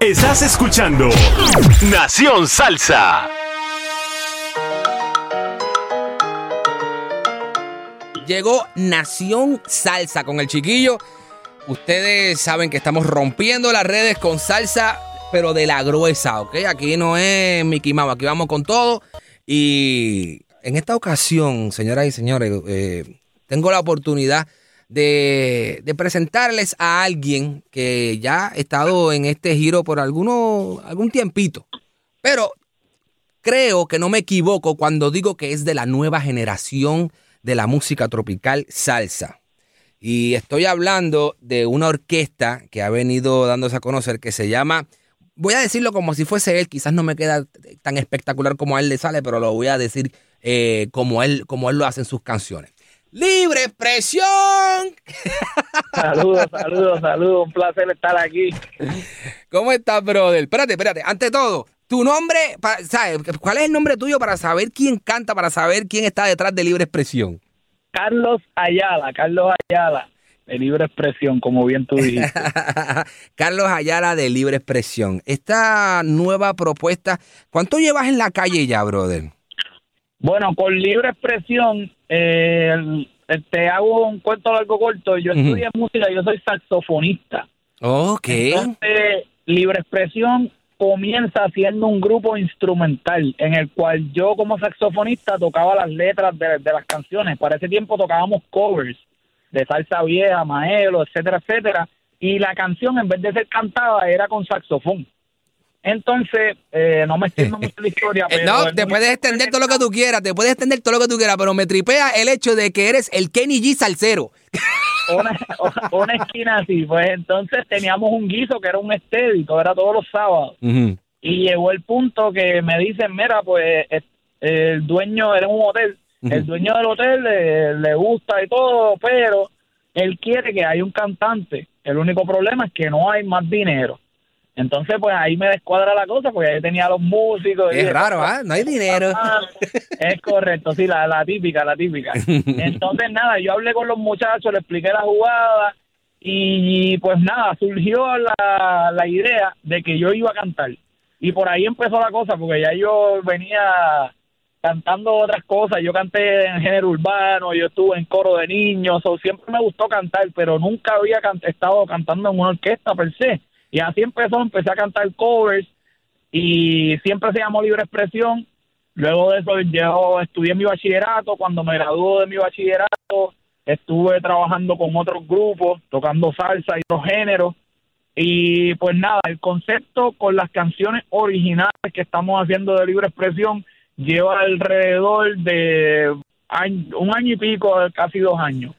Estás escuchando Nación Salsa. Llegó Nación Salsa con el chiquillo. Ustedes saben que estamos rompiendo las redes con salsa, pero de la gruesa, ¿ok? Aquí no es Mickey Mouse, aquí vamos con todo. Y en esta ocasión, señoras y señores, eh, tengo la oportunidad de, de presentarles a alguien que ya ha estado en este giro por alguno, algún tiempito. Pero creo que no me equivoco cuando digo que es de la nueva generación de la música tropical salsa. Y estoy hablando de una orquesta que ha venido dándose a conocer que se llama, voy a decirlo como si fuese él, quizás no me queda tan espectacular como a él le sale, pero lo voy a decir eh, como, él, como él lo hace en sus canciones. ¡Libre expresión! Saludos, saludos, saludos. Un placer estar aquí. ¿Cómo estás, brother? Espérate, espérate. Ante todo, tu nombre. ¿Cuál es el nombre tuyo para saber quién canta, para saber quién está detrás de Libre Expresión? Carlos Ayala, Carlos Ayala, de libre expresión, como bien tú dijiste. Carlos Ayala de Libre Expresión. Esta nueva propuesta, ¿cuánto llevas en la calle ya, brother? Bueno, con libre expresión, eh, te hago un cuento largo corto. Yo Ujú. estudié música, yo soy saxofonista. Ok. Entonces, libre expresión comienza siendo un grupo instrumental en el cual yo como saxofonista tocaba las letras de, de las canciones. Para ese tiempo tocábamos covers de salsa vieja, maelo, etcétera, etcétera. Y la canción en vez de ser cantada era con saxofón. Entonces, eh, no me extiendo mucho la historia, Eh, pero... no, te puedes extender todo lo que tú quieras, te puedes extender todo lo que tú quieras, pero me tripea el hecho de que eres el Kenny G salsero. una, una esquina así. Pues entonces teníamos un guiso que era un estédico, era todos los sábados. Y llegó el punto que me dicen, mira, pues eh, el dueño era un hotel, el dueño del hotel le, le gusta y todo, pero él quiere que haya un cantante. El único problema es que no hay más dinero. Entonces, pues ahí me descuadra la cosa, porque ahí tenía a los músicos. Es raro, ¿ah? No hay dinero. Ah, Es correcto, sí, la, la típica, la típica. Entonces, nada, yo hablé con los muchachos, le expliqué la jugada y pues nada, surgió la, la idea de que yo iba a cantar. Y por ahí empezó la cosa, porque ya yo venía cantando otras cosas. Yo canté en género urbano, yo estuve en coro de niños, o siempre me gustó cantar, pero nunca había can- estado cantando en una orquesta per se. Y así empezó, empecé a cantar covers y siempre se llamó Libre Expresión. Luego de eso yo estudié mi bachillerato. Cuando me graduó de mi bachillerato, estuve trabajando con otros grupos, tocando salsa y otros géneros. Y pues nada, el concepto con las canciones originales que estamos haciendo de libre expresión lleva alrededor de un año y pico, casi dos años.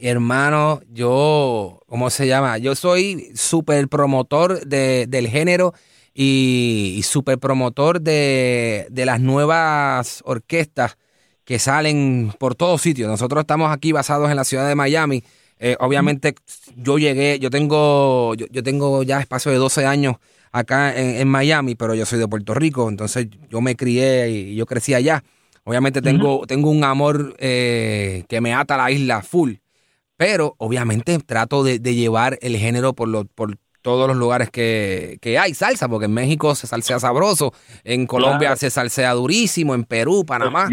Hermano, yo, ¿cómo se llama? Yo soy súper promotor de, del género y, y súper promotor de, de las nuevas orquestas que salen por todos sitios. Nosotros estamos aquí basados en la ciudad de Miami. Eh, obviamente yo llegué, yo tengo, yo, yo tengo ya espacio de 12 años acá en, en Miami, pero yo soy de Puerto Rico, entonces yo me crié y yo crecí allá. Obviamente tengo, tengo un amor eh, que me ata a la isla full. Pero obviamente trato de, de llevar el género por, lo- por todos los lugares que, que hay salsa, porque en México se salsea sabroso, en Colombia Claro. se salsea durísimo, en Perú, Panamá.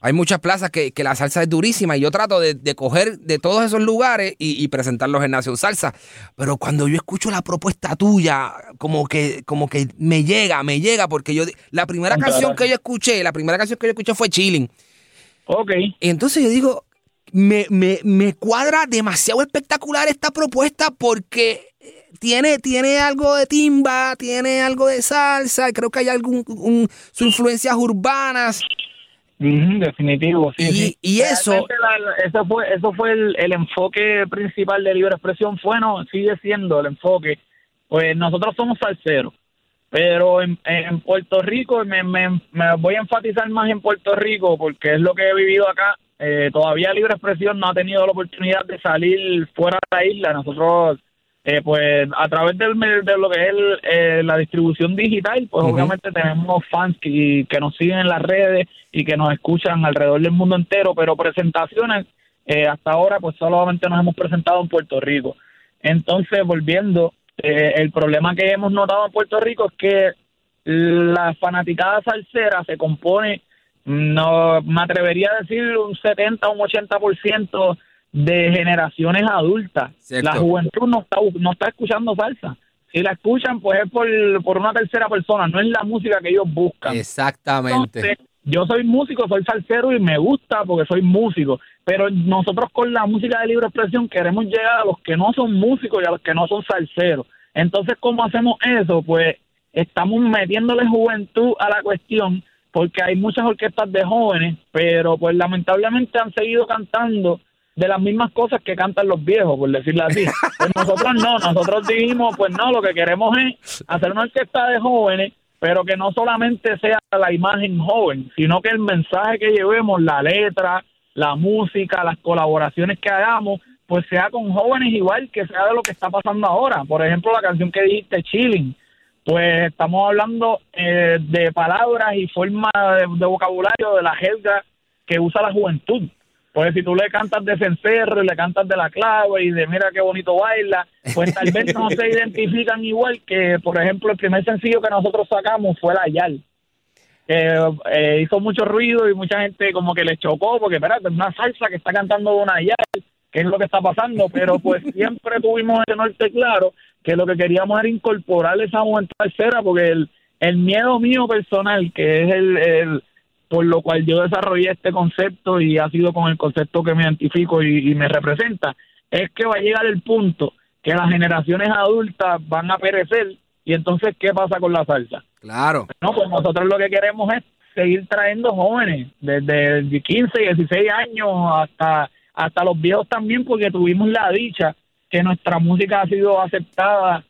Hay muchas plazas que, que la salsa es durísima y yo trato de, de coger de todos esos lugares y, y presentarlos en Nación Salsa. Pero cuando yo escucho la propuesta tuya, como que, como que me llega, me llega, porque yo la primera canción que yo escuché, la primera canción que yo escuché fue Chilling. Ok. Y entonces yo digo, me, me, me cuadra demasiado espectacular esta propuesta porque eh, tiene, tiene algo de timba, tiene algo de salsa, creo que hay algún un- sus influencias urbanas. Definitivo, sí. Y- sí. y eso- la- eso fue, eso fue el, el enfoque principal de Libre Expresión. Fue, no, sigue siendo el enfoque pues nosotros somos salseros. Pero en, en Puerto Rico, me, me, me voy a enfatizar más en Puerto Rico porque es lo que he vivido acá. Eh, todavía Libre Expresión no ha tenido la oportunidad de salir fuera de la isla. Nosotros, eh, pues a través del, de lo que es el, eh, la distribución digital, pues obviamente tenemos fans que, que nos siguen en las redes y que nos escuchan alrededor del mundo entero, pero presentaciones eh, hasta ahora pues solamente nos hemos presentado en Puerto Rico. Entonces, volviendo, el problema que hemos notado en Puerto Rico es que la fanaticada salsera se compone, no me atrevería a decir un 70 o un 80% de generaciones adultas. Cierto. La juventud no está, no está escuchando salsa. Si la escuchan, pues es por, por una tercera persona, no es la música que ellos buscan. Exactamente. Entonces, yo soy músico, soy salsero y me gusta porque soy músico, pero nosotros con la música de libre expresión queremos llegar a los que no son músicos y a los que no son salseros. Entonces, ¿cómo hacemos eso? Pues estamos metiéndole juventud a la cuestión porque hay muchas orquestas de jóvenes, pero pues lamentablemente han seguido cantando de las mismas cosas que cantan los viejos, por decirlo así. Pues nosotros no, nosotros dijimos, pues no, lo que queremos es hacer una orquesta de jóvenes pero que no solamente sea la imagen joven, sino que el mensaje que llevemos, la letra, la música, las colaboraciones que hagamos, pues sea con jóvenes igual que sea de lo que está pasando ahora. Por ejemplo, la canción que dijiste, Chilling, pues estamos hablando eh, de palabras y forma de, de vocabulario de la jerga que usa la juventud. Pues si tú le cantas de cencerro y le cantas de la clave y de mira qué bonito baila, pues tal vez no se identifican igual que, por ejemplo, el primer sencillo que nosotros sacamos fue La Yal. Eh, hizo mucho ruido y mucha gente como que le chocó porque, espérate, es una salsa que está cantando una Yal, que es lo que está pasando, pero pues siempre tuvimos ese norte claro que lo que queríamos era incorporar esa juventud tercera porque el, el miedo mío personal, que es el, el por lo cual yo desarrollé este concepto y ha sido con el concepto que me identifico y, y me representa, es que va a llegar el punto que las generaciones adultas van a perecer y entonces ¿qué pasa con la salsa? Claro. No, pues nosotros lo que queremos es seguir trayendo jóvenes desde 15, 16 años hasta hasta los viejos también porque tuvimos la dicha que nuestra música ha sido aceptada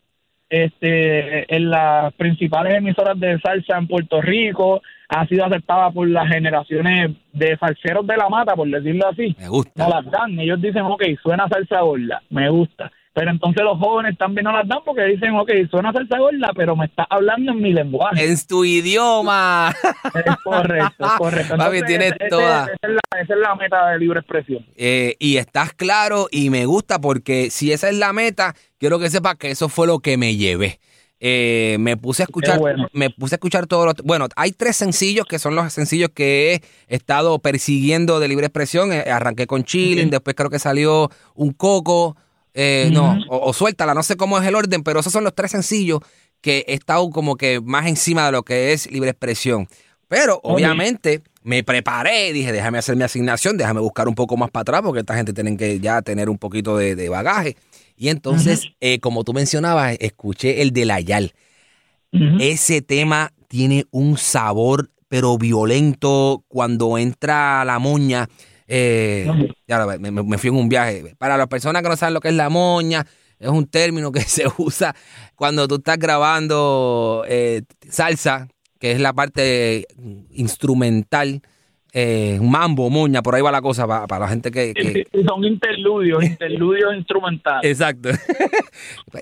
este en las principales emisoras de salsa en Puerto Rico, ha sido aceptada por las generaciones de salseros de la mata, por decirlo así. Me gusta. No las dan, ellos dicen, ok, suena salsa gorda, me gusta. Pero entonces los jóvenes también no las dan porque dicen, ok, suena salsa gorda, pero me está hablando en mi lenguaje. En tu idioma. Es correcto, es correcto. Papi, Entonces, tienes ese- toda. Esa es, la, esa es la meta de libre expresión. Eh, y estás claro y me gusta porque si esa es la meta, quiero que sepas que eso fue lo que me llevé. Eh, me puse a escuchar, bueno. me puse a escuchar todos los, bueno, hay tres sencillos que son los sencillos que he estado persiguiendo de libre expresión. Eh, arranqué con Chilling, después creo que salió un coco, eh, no, o, o suéltala, no sé cómo es el orden, pero esos son los tres sencillos que he estado como que más encima de lo que es libre expresión. Pero obviamente me preparé, dije, déjame hacer mi asignación, déjame buscar un poco más para atrás, porque esta gente tienen que ya tener un poquito de, de bagaje. Y entonces, eh, como tú mencionabas, escuché el de la Yal. Ese tema tiene un sabor, pero violento, cuando entra la moña. Eh, ya lo me fui en un viaje. Para las personas que no saben lo que es la moña, es un término que se usa cuando tú estás grabando eh, salsa, que es la parte instrumental, eh, mambo, moña, por ahí va la cosa para, para la gente que, que- Son interludios, interludios instrumentales. Exacto.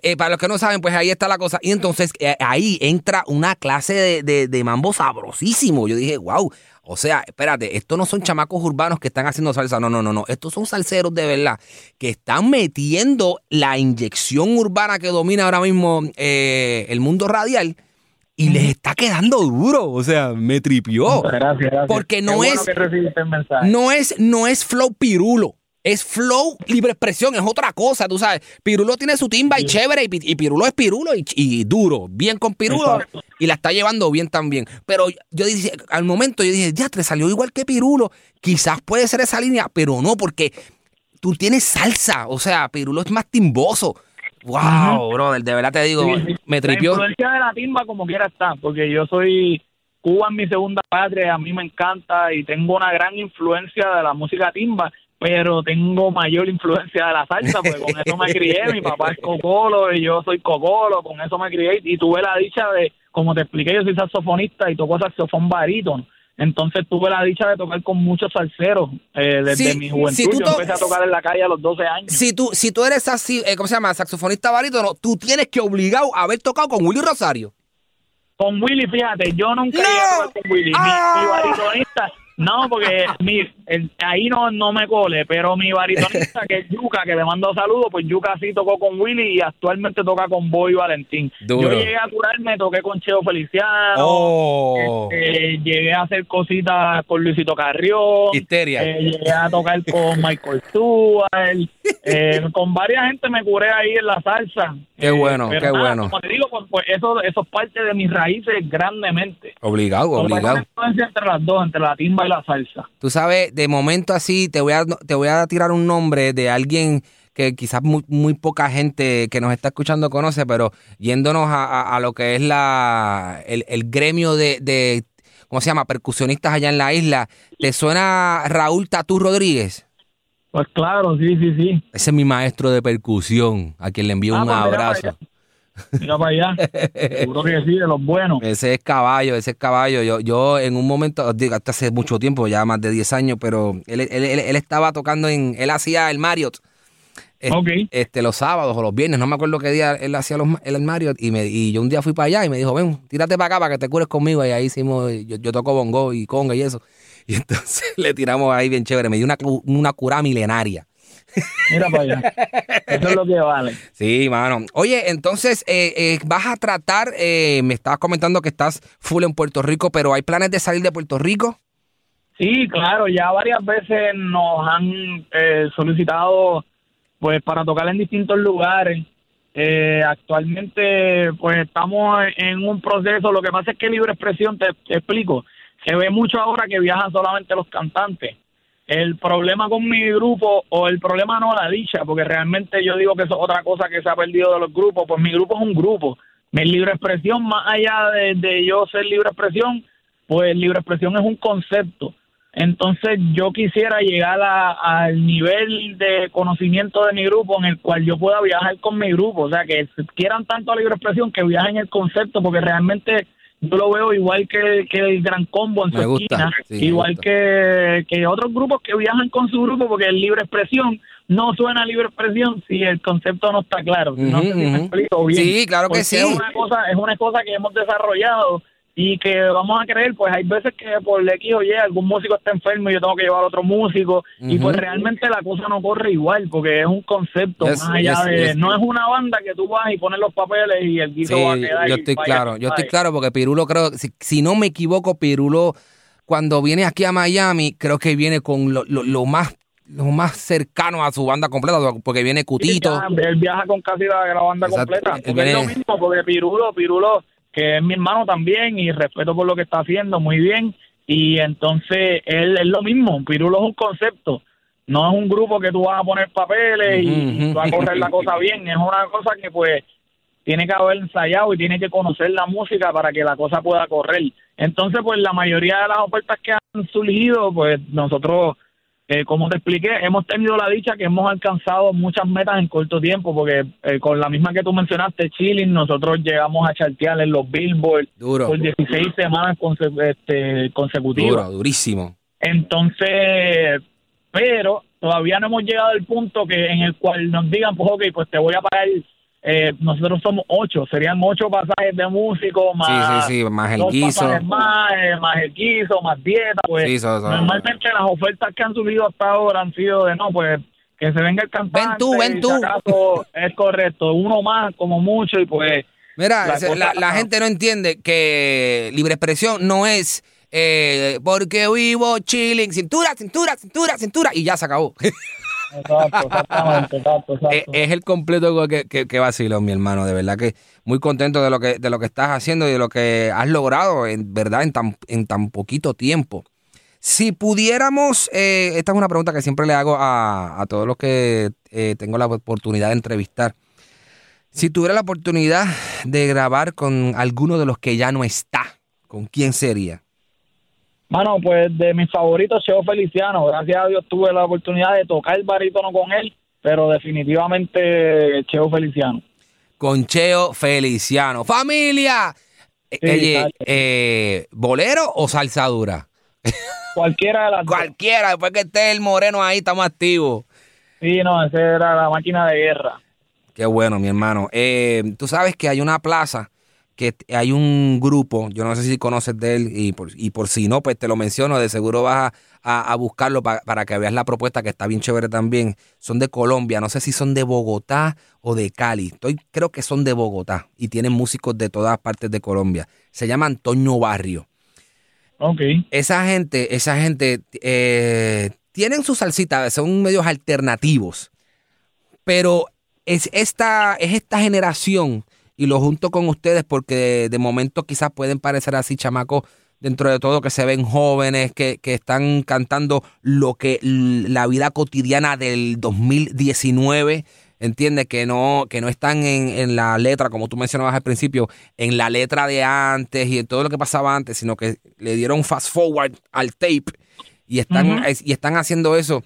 Eh, para los que no saben, pues ahí está la cosa. Y entonces eh, ahí entra una clase de, de- de mambo sabrosísimo. Yo dije, wow. O sea, espérate, estos no son chamacos urbanos que están haciendo salsa. No, no, no, no. Estos son salseros de verdad que están metiendo la inyección urbana que domina ahora mismo eh, el mundo radial y les está quedando duro. O sea, me tripió. Gracias, gracias. Porque no bueno es-. No es, no es flow pirulo. Es flow libre expresión, es otra cosa, tú sabes. Pirulo tiene su timba y chévere, y, pi- y Pirulo es Pirulo y, y duro, bien con Pirulo, Exacto. y la está llevando bien también. Pero yo dije, al momento yo dije, ya te salió igual que Pirulo, quizás puede ser esa línea, pero no, porque tú tienes salsa, o sea, Pirulo es más timboso. Wow, brother, de verdad te digo, Sí, me tripió. La influencia de la timba como quiera está, porque yo soy Cuba en mi segunda patria, a mí me encanta y tengo una gran influencia de la música timba, pero tengo mayor influencia de la salsa, porque con eso me crié, mi papá es cocolo y yo soy cocolo, con eso me crié y tuve la dicha de, como te expliqué, yo soy saxofonista y toco saxofón barítono. Entonces tuve la dicha de tocar con muchos salseros eh, desde Sí, mi juventud. si tú yo empecé a tocar en la calle a los 12 años. Si tú, si tú eres así, eh, ¿cómo se llama? Saxofonista barítono, tú tienes que obligado a haber tocado con Willy Rosario. Con Willy, fíjate, yo nunca ¡No! llegué a tocar con Willy. Mi, ¡Ah! mi baritonista, no, porque mi, el- ahí no, no me cole, pero mi baritonista, que es Yuca, que le mando saludos, pues Yuca sí tocó con Willy y actualmente toca con Boy Valentín. Duro. Yo llegué a curarme, toqué con Cheo Feliciano. Oh. este, llegué a hacer cositas con Luisito Carrión. Histeria. eh, llegué a tocar con Michael Stewart. eh, con varias gente me curé ahí en la salsa. Qué bueno, pero qué nada, bueno. Como te digo, pues, pues eso, eso es parte de mis raíces grandemente. Obligado, obligado. influencia entre las dos, entre la timba y la salsa. Tú sabes, de momento así, te voy a, te voy a tirar un nombre de alguien que quizás muy, muy poca gente que nos está escuchando conoce, pero yéndonos a, a- a lo que es la el, el gremio de, de, ¿cómo se llama? Percusionistas allá en la isla. ¿Te suena Raúl Tatú Rodríguez? Pues claro, sí, sí, sí. Ese es mi maestro de percusión, a quien le envío Ah, un pues abrazo. allá. Mira para allá. Seguro que sí, de los buenos. Ese es caballo, ese es caballo. Yo, yo en un momento, digo, hasta hace mucho tiempo, ya más de 10 años, pero él, él, él- él estaba tocando en, él hacía el Marriott. Este, Ok. este, los sábados o los viernes, no me acuerdo qué día él hacía los, el Marriott y, me, y yo un día fui para allá y me dijo, ven, tírate para acá para que te cures conmigo y ahí hicimos, yo, yo toco bongo y conga y eso. Y entonces le tiramos ahí bien chévere, me dio una, una cura milenaria. Mira para allá. Eso es lo que vale. Sí, mano. Oye, entonces, eh, eh, vas a tratar, eh, me estabas comentando que estás full en Puerto Rico, pero ¿hay planes de salir de Puerto Rico? Sí, claro, ya varias veces nos han eh, solicitado pues para tocar en distintos lugares. Eh, actualmente pues estamos en un proceso, lo que pasa es que libre expresión, te, te explico, se ve mucho ahora que viajan solamente los cantantes. El problema con mi grupo, o el problema no la dicha, porque realmente yo digo que eso es otra cosa que se ha perdido de los grupos, pues mi grupo es un grupo. Mi libre expresión, más allá de, yo ser libre expresión, pues libre expresión es un concepto. Entonces yo quisiera llegar al nivel de conocimiento de mi grupo en el cual yo pueda viajar con mi grupo, o sea, que quieran tanto a libre expresión que viajen el concepto, porque realmente yo lo veo igual que, que el Gran Combo en su gusta, esquina, sí, igual que, que otros grupos que viajan con su grupo, porque el libre expresión no suena libre expresión si el concepto no está claro. no Ujú, sé si me ujú. explico bien. Sí, claro que Porque sí. Es una cosa, es una cosa que hemos desarrollado y que vamos a creer, pues hay veces que por X o Y algún músico está enfermo y yo tengo que llevar a otro músico y pues realmente la cosa no corre igual porque es un concepto Yes, más allá yes, de yes. no es una banda que tú vas y pones los papeles y el guiso va a Sí, quedar yo estoy claro, yo estoy claro porque Pirulo creo, si, si no me equivoco, Pirulo cuando viene aquí a Miami, creo que viene con lo, lo- lo más lo más cercano a su banda completa, porque viene Sí, Cutito. ya, él viaja con casi la, la banda Exacto. completa. Porque viene- es lo mismo, porque Pirulo, Pirulo, que es mi hermano también y respeto por lo que está haciendo muy bien. Y entonces él es lo mismo. Pirulo es un concepto. No es un grupo que tú vas a poner papeles y, Ujú, y va a correr la cosa bien. Es una cosa que pues tiene que haber ensayado y tiene que conocer la música para que la cosa pueda correr. Entonces, pues la mayoría de las ofertas que han surgido, pues nosotros eh, como te expliqué, hemos tenido la dicha que hemos alcanzado muchas metas en corto tiempo, porque eh, con la misma que tú mencionaste, Chilling, nosotros llegamos a chartear en los Billboard Duro, por 16 semanas conse- este, consecutivas. duro, durísimo. Entonces, pero todavía no hemos llegado al punto que en el cual nos digan, pues ok, pues te voy a pagar, eh, nosotros somos ocho, serían ocho pasajes de músicos, más, sí, sí, más el guiso. más, eh, más el guiso, más dieta, pues Sí, so- so- normalmente las ofertas que han subido hasta ahora han sido de no, pues que se venga el cantante. Ven tú, ven tú. si acaso es correcto, uno más como mucho y pues Mira, La ese- cosa- la, la gente no entiende que libre expresión no es eh, porque vivo chilling, cintura, cintura, cintura, cintura, y ya se acabó. exacto, exactamente, exacto, es, exacto. es el completo que, que, mi hermano. De verdad que muy contento de lo que, de lo que estás haciendo y de lo que has logrado, en verdad, en tan, en tan poquito tiempo. Si pudiéramos, eh, esta es una pregunta que siempre le hago a, a todos los que eh, tengo la oportunidad de entrevistar. Si tuviera la oportunidad de grabar con alguno de los que ya no está, ¿con quién sería? Mano, pues de mis favoritos, Cheo Feliciano. Gracias a Dios tuve la oportunidad de tocar el barítono con él, pero definitivamente Cheo Feliciano. Con Cheo Feliciano. ¡Familia! Eh, Sí, eh, ¿bolero o salsa dura? Cualquiera de las. Cualquiera, después que esté el moreno ahí, estamos activos. Sí, no, esa era la máquina de guerra. Qué bueno, mi hermano. Eh, Tú sabes que hay una plaza, que hay un grupo, yo no sé si conoces de él, y por, y por si no, pues te lo menciono, de seguro vas a, a- a buscarlo pa- para que veas la propuesta, que está bien chévere también. Son de Colombia, no sé si son de Bogotá o de Cali. Estoy, creo que son de Bogotá y tienen músicos de todas partes de Colombia. Se llama Antonio Barrio. Ok. Esa gente, esa gente eh, tienen su salsita, son medios alternativos, pero es esta, es esta generación, y lo junto con ustedes porque de momento quizás pueden parecer así chamacos dentro de todo que se ven jóvenes, que, que están cantando lo que la vida cotidiana del 2019, entiende que no, que no están en, en la letra, como tú mencionabas al principio, en la letra de antes y en todo lo que pasaba antes, sino que le dieron fast forward al tape y están, es- y están haciendo eso.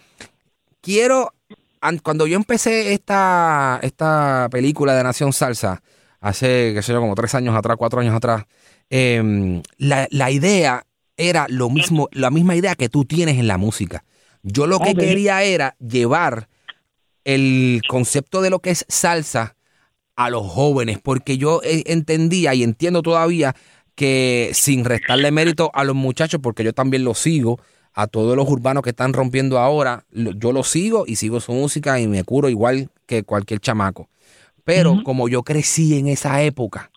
Quiero, an- cuando yo empecé esta, esta película de Nación Salsa, hace, qué sé yo, como tres años atrás, cuatro años atrás, em, la, la idea era lo mismo, la misma idea que tú tienes en la música. Yo lo que quería era llevar el concepto de lo que es salsa a los jóvenes, porque yo eh, entendía y entiendo todavía que sin restarle mérito a los muchachos, porque yo también los sigo, a todos los urbanos que están rompiendo ahora, lo- yo los sigo y sigo su música y me curo igual que cualquier chamaco. Pero como yo crecí en esa época,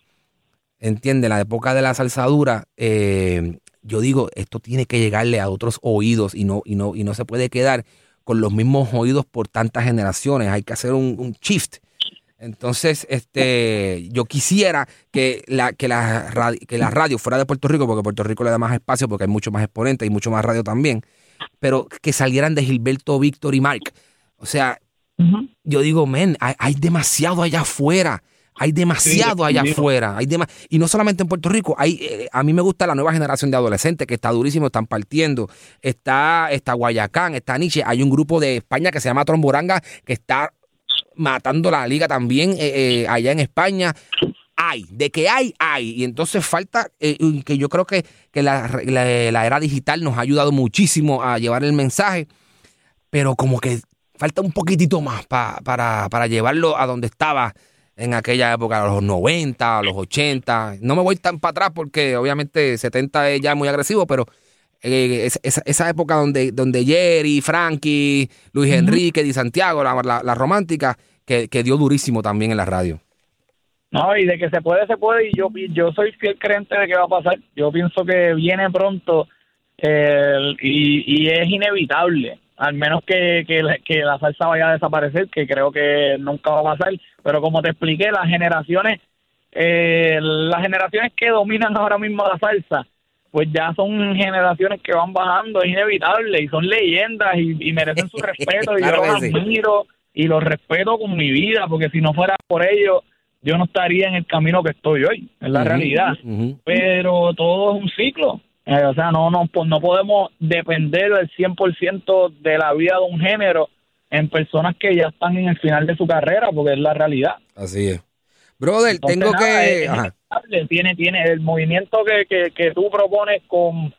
entiende, la época de la salsadura, eh, yo digo, esto tiene que llegarle a otros oídos y no, y no, y no se puede quedar con los mismos oídos por tantas generaciones. Hay que hacer un, un shift. Entonces, este, yo quisiera que la, que, la radio, que la radio fuera de Puerto Rico, porque Puerto Rico le da más espacio, porque hay mucho más exponentes y mucho más radio también, pero que salieran de Gilberto, Víctor y Mark. O sea, Yo digo, men, hay, hay demasiado allá afuera. Hay demasiado allá afuera. Hay dema- y no solamente en Puerto Rico. Hay, eh, a mí me gusta la nueva generación de adolescentes que está durísimo, están partiendo. Está, está Guayacán, está Nietzsche. Hay un grupo de España que se llama Tromboranga que está matando la liga también eh, eh, allá en España. Hay, de que hay, hay. Y entonces falta, eh, que yo creo que, que la, la- la era digital nos ha ayudado muchísimo a llevar el mensaje, pero como que falta un poquitito más pa- para, para llevarlo a donde estaba en aquella época, a los 90, a los 80. No me voy tan para atrás porque obviamente 70 es ya muy agresivo, pero eh, es- esa, esa época donde, donde Jerry, Frankie, Luis Enrique, Di Santiago, la, la- la romántica, que, que dio durísimo también en la radio. No, y de que se puede, se puede, y yo, yo soy fiel creyente de que va a pasar. Yo pienso que viene pronto eh, y, y es inevitable, al menos que, que, la- que la salsa vaya a desaparecer, que creo que nunca va a pasar. Pero como te expliqué, las generaciones, eh, las generaciones que dominan ahora mismo la salsa, pues ya son generaciones que van bajando, es inevitable, y son leyendas y, y merecen su respeto, y Claro yo los sí. admiro y los respeto con mi vida, porque si no fuera por ellos, yo no estaría en el camino que estoy hoy, es la realidad. Pero todo es un ciclo. Eh, o sea, no, no, po- no podemos depender del 100% de la vida de un género en personas que ya están en el final de su carrera, porque es la realidad. Así es. Brother, Entonces, tengo nada, que... es. Tiene, tiene el movimiento que, que, que tú propones con,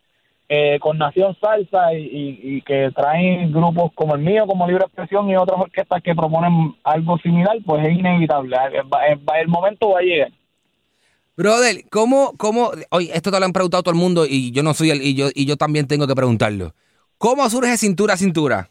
eh, con Nación Salsa y, y- y que traen grupos como el mío, como Libre Expresión y otras orquestas que proponen algo similar, pues es inevitable. Va- El momento va a llegar. Brother, ¿cómo, cómo, oye, esto te lo han preguntado todo el mundo y yo no soy el, y yo, y yo también tengo que preguntarlo. ¿Cómo surge cintura a cintura?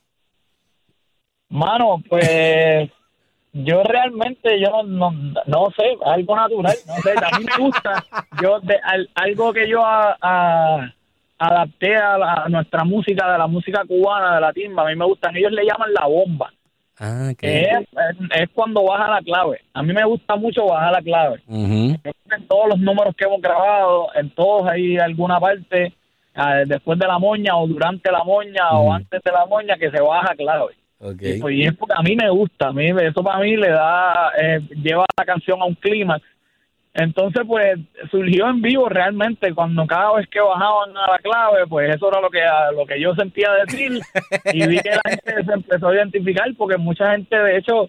Mano, pues yo realmente yo no, no, no sé, algo natural, no sé, a mí me gusta, yo de, al- algo que yo a- a- adapté a, la- a nuestra música, de la música cubana, de la timba, a mí me gustan, ellos le llaman la bomba, Ah, es, es- es cuando baja la clave, a mí me gusta mucho bajar la clave, en todos los números que hemos grabado, en todos hay alguna parte, ah, después de la moña o durante la moña o antes de la moña que se baja clave. Y, pues, y es porque a mí me gusta, a mí eso para mí le da, eh, lleva la canción a un clímax. Entonces, pues surgió en vivo realmente cuando cada vez que bajaban a la clave, pues eso era lo que lo que yo sentía decir y vi que la gente se empezó a identificar porque mucha gente, de hecho,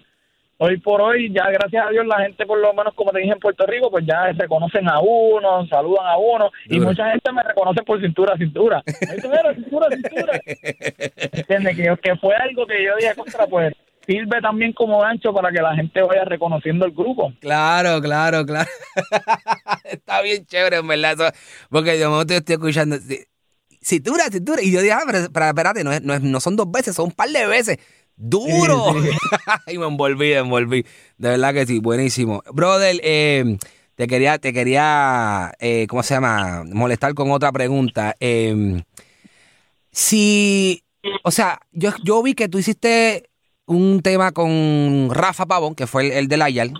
hoy por hoy, ya gracias a Dios, la gente, por lo menos como te dije en Puerto Rico, pues ya reconocen a uno, saludan a uno y mucha gente me reconoce por cintura cintura. Ahí cintura cintura. ¿Entiendes? Que, que fue algo que yo dije contra, pues sirve también como gancho para que la gente vaya reconociendo el grupo. Claro, claro, claro. Está bien chévere, en verdad. porque de momento estoy escuchando. Cintura, cintura. Y yo dije, ah, pero, espérate, no, no, no, son dos veces, son un par de veces. ¡Duro! y me envolví, me envolví. De verdad que sí, buenísimo. Brother, eh, te quería, te quería, eh, ¿cómo se llama? Molestar con otra pregunta. Eh, si, o sea, yo, yo vi que tú hiciste un tema con Rafa Pavón, que fue el, del Ayal.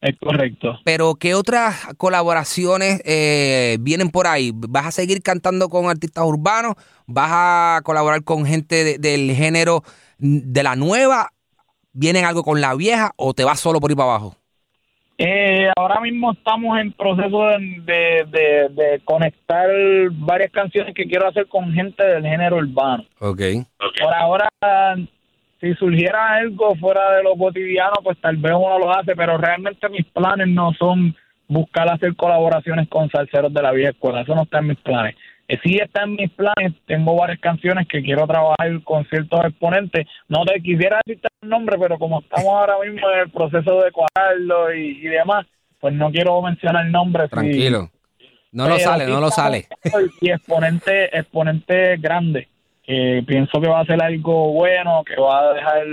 Es correcto. Pero, ¿qué otras colaboraciones eh, vienen por ahí? ¿Vas a seguir cantando con artistas urbanos? ¿Vas a colaborar con gente del género de la nueva? ¿Vienen algo con la vieja o te vas solo por ir para abajo? Eh, ahora mismo estamos en proceso de, de, conectar varias canciones que quiero hacer con gente del género urbano. Ok. Por ahora si surgiera algo fuera de lo cotidiano, pues tal vez uno lo hace, pero realmente mis planes no son buscar hacer colaboraciones con salseros de la vieja escuela, eso no está en mis planes. Eh, sí está en mis planes, tengo varias canciones que quiero trabajar con ciertos exponentes. No te quisiera decirte el nombre, pero como estamos ahora mismo en el proceso de cuadrarlo y, demás, pues no quiero mencionar el nombre. Tranquilo. no lo sale, no lo sale. Y exponente, exponente grande pienso que va a ser algo bueno, que va a dejar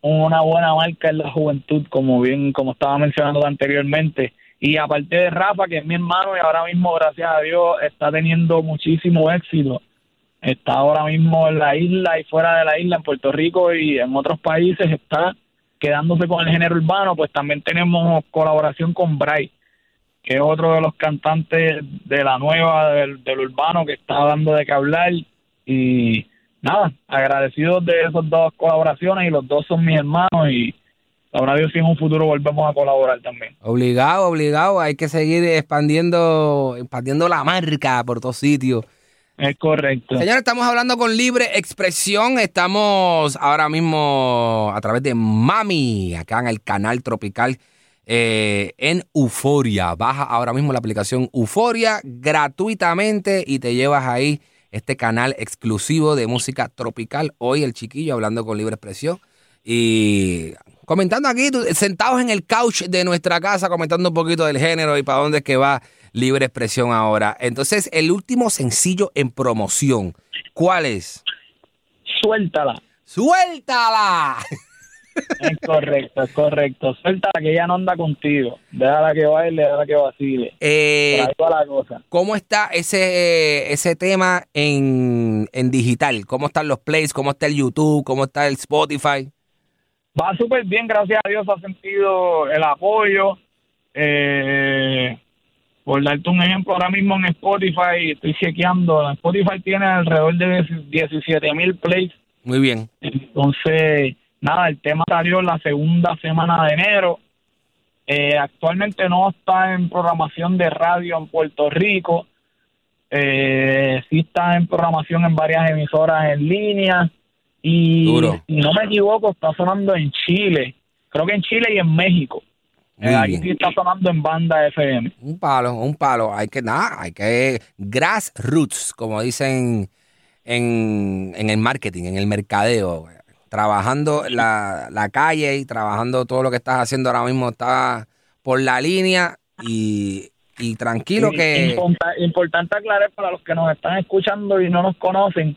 una buena marca en la juventud, como bien, como estaba mencionando anteriormente. Y aparte de Rafa, que es mi hermano y ahora mismo, gracias a Dios, está teniendo muchísimo éxito. Está ahora mismo en la isla y fuera de la isla, en Puerto Rico y en otros países, está quedándose con el género urbano, pues también tenemos colaboración con Bray, que es otro de los cantantes de la nueva, del, del urbano, que está dando de qué hablar y nada, agradecidos de esas dos colaboraciones y los dos son mis hermanos y ahora Dios si en un futuro volvemos a colaborar también. Obligado, obligado, hay que seguir expandiendo, expandiendo la marca por todos sitios. Es correcto. Señores, estamos hablando con Libre Expresión. Estamos ahora mismo a través de Mami, acá en el canal Tropical, eh, en Euforia. Baja ahora mismo la aplicación Euforia gratuitamente y te llevas ahí este canal exclusivo de música tropical. Hoy el chiquillo hablando con libre expresión y comentando aquí, sentados en el couch de nuestra casa, comentando un poquito del género y para dónde es que va libre expresión ahora. Entonces, el último sencillo en promoción, ¿cuál es? Suéltala. ¡Suéltala! Es correcto, es correcto. Suelta que ella no anda contigo. Déjala que baile, déjala que vacile. Eh, la cosa. ¿Cómo está ese, ese tema en, en digital? ¿Cómo están los plays? ¿Cómo está el YouTube? ¿Cómo está el Spotify? Va súper bien, gracias a Dios ha sentido el apoyo. Eh, por darte un ejemplo, ahora mismo en Spotify estoy chequeando, Spotify tiene alrededor de 17 mil plays. Muy bien. Entonces, nada, el tema salió la segunda semana de enero. Eh, actualmente no está en programación de radio en Puerto Rico. Eh, sí está en programación en varias emisoras en línea. Y si no me equivoco, está sonando en Chile. Creo que en Chile y en México. Eh, sí está sonando en banda FM. Un palo, un palo. Hay que, nada, hay que. Grassroots, como dicen en, en el marketing, en el mercadeo trabajando la, la calle y trabajando todo lo que estás haciendo ahora mismo, está por la línea y, tranquilo que... Importante aclarar para los que nos están escuchando y no nos conocen,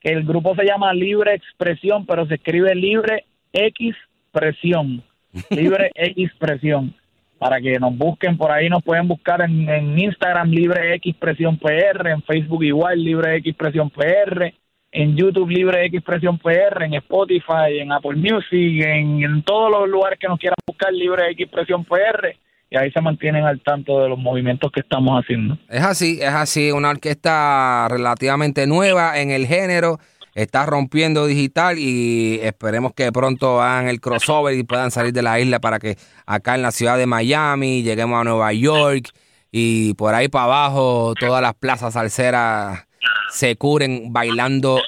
que el grupo se llama Libre Expresión, pero se escribe Libre Expresión. Libre Expresión. Para que nos busquen por ahí, nos pueden buscar en, en Instagram Libre Expresión PR, en Facebook igual Libre Expresión PR en YouTube Libre X Expresión PR, en Spotify, en Apple Music, en, todos los lugares que nos quieran buscar Libre X Expresión PR y ahí se mantienen al tanto de los movimientos que estamos haciendo. Es así, es así, una orquesta relativamente nueva en el género está rompiendo digital y esperemos que pronto hagan el crossover y puedan salir de la isla para que acá en la ciudad de Miami lleguemos a Nueva York y por ahí para abajo todas las plazas salseras se curen bailando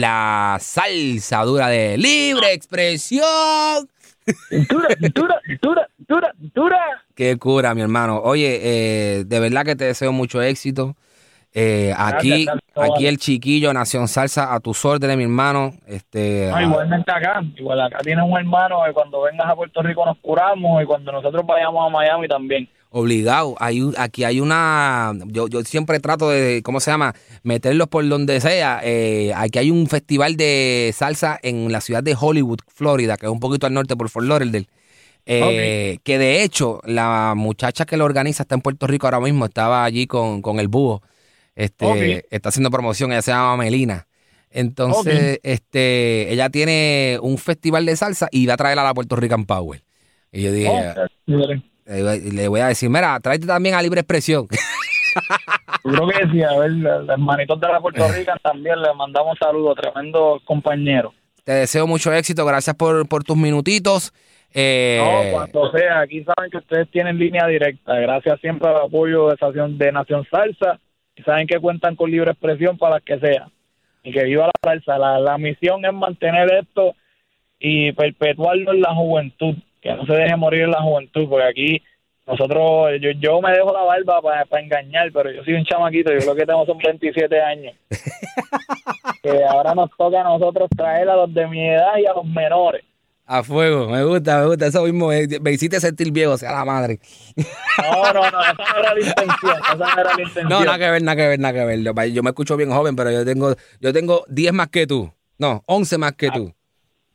la salsa dura de libre expresión. Cintura, cintura, cintura, cintura, cintura. Qué cura, mi hermano. Oye, eh, de verdad que te deseo mucho éxito. Eh, aquí, Gracias, aquí el chiquillo Nación Salsa a tus órdenes, mi hermano. Este, No, igualmente acá, igual acá tienes un hermano que cuando vengas a Puerto Rico nos curamos y cuando nosotros vayamos a Miami también. Obligado. Hay, un- aquí hay una. Yo, yo siempre trato de, ¿cómo se llama? Meterlos por donde sea. Eh, aquí hay un festival de salsa en la ciudad de Hollywood, Florida, que es un poquito al norte por Fort Lauderdale. Eh, Que de hecho, la muchacha que lo organiza está en Puerto Rico ahora mismo, estaba allí con, con el búho. Este, está haciendo promoción, ella se llama Melina. Entonces, este, ella tiene un festival de salsa y va a traerla a la Puerto Rican Power. Y yo dije. Le voy- a decir, mira, tráete también a Libre Expresión. Yo creo que sí, a ver, los hermanitos de la Puerto Rico también les mandamos saludos, tremendos compañeros. Te deseo mucho éxito, gracias por, por tus minutitos. Eh, No, cuando sea, aquí saben que ustedes tienen línea directa, gracias siempre al apoyo de Estación de Nación Salsa, y saben que cuentan con libre expresión para las que sea. Y que viva la salsa. La, la misión es mantener esto y perpetuarlo en la juventud, que no se deje morir la juventud, porque aquí nosotros, yo, yo me dejo la barba para engañar, pero yo soy un chamaquito, yo lo que tengo son 27 años. que ahora nos toca a nosotros traer a los de mi edad y a los menores. a fuego, me gusta, me gusta, eso mismo, me hiciste sentir viejo, o sea la madre. No, no, no, esa no era la intención, esa no era la intención. No, nada que ver, nada que ver, nada que ver. Yo, me escucho bien joven, pero yo tengo, yo tengo 10 más que tú. No, 11 más que tú.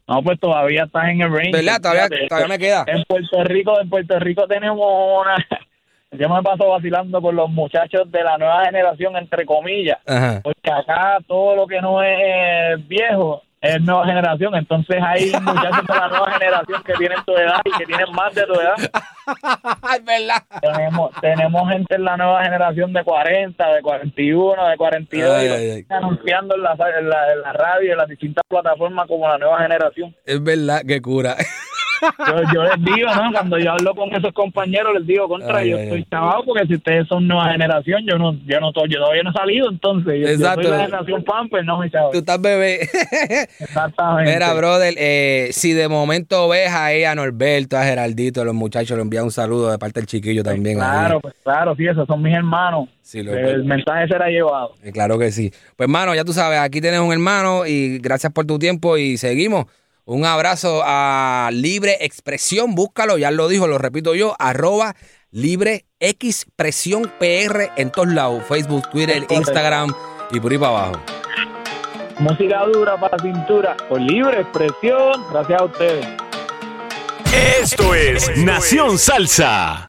No, pues todavía estás en el range. ¿Verdad? Todavía- me queda. En Puerto Rico, en Puerto Rico tenemos una... Yo me paso vacilando con los muchachos de la nueva generación, entre comillas, Ajá. porque acá todo lo que no es viejo es nueva generación, entonces hay muchachos de la nueva generación que tienen tu edad y que tienen más de tu edad. es verdad. Tenemos, tenemos gente en la nueva generación de 40, de 41, de 42, Ay, y ay, anunciando en la, en, la, en la radio, en las distintas plataformas como la nueva generación. Es verdad, que cura. Yo, yo les digo, ¿no? Cuando yo hablo con esos compañeros, les digo, contra, Ay, yo ay, estoy chavado porque si ustedes son nueva generación, yo no, yo no, yo todavía no he salido, entonces. Yo, yo Exacto. soy la generación Pamper, no mi chavo. Tú estás bebé. Exactamente. Mira, brother, eh, si de momento ves ahí a Norberto, a Geraldito, a los muchachos, le envía un saludo de parte del chiquillo también. Claro, pues claro, sí, esos son mis hermanos. Sí, lo- El mensaje será llevado. Eh, Claro que sí. Pues, hermano, ya tú sabes, aquí tienes un hermano y gracias por tu tiempo y seguimos. Un abrazo a Libre Expresión, búscalo, ya lo dijo, lo repito yo, arroba Libre Expresión PR en todos lados, Facebook, Twitter. Instagram y por ahí para abajo. Música dura para cintura, por libre expresión, gracias a ustedes. Esto es Nación Salsa.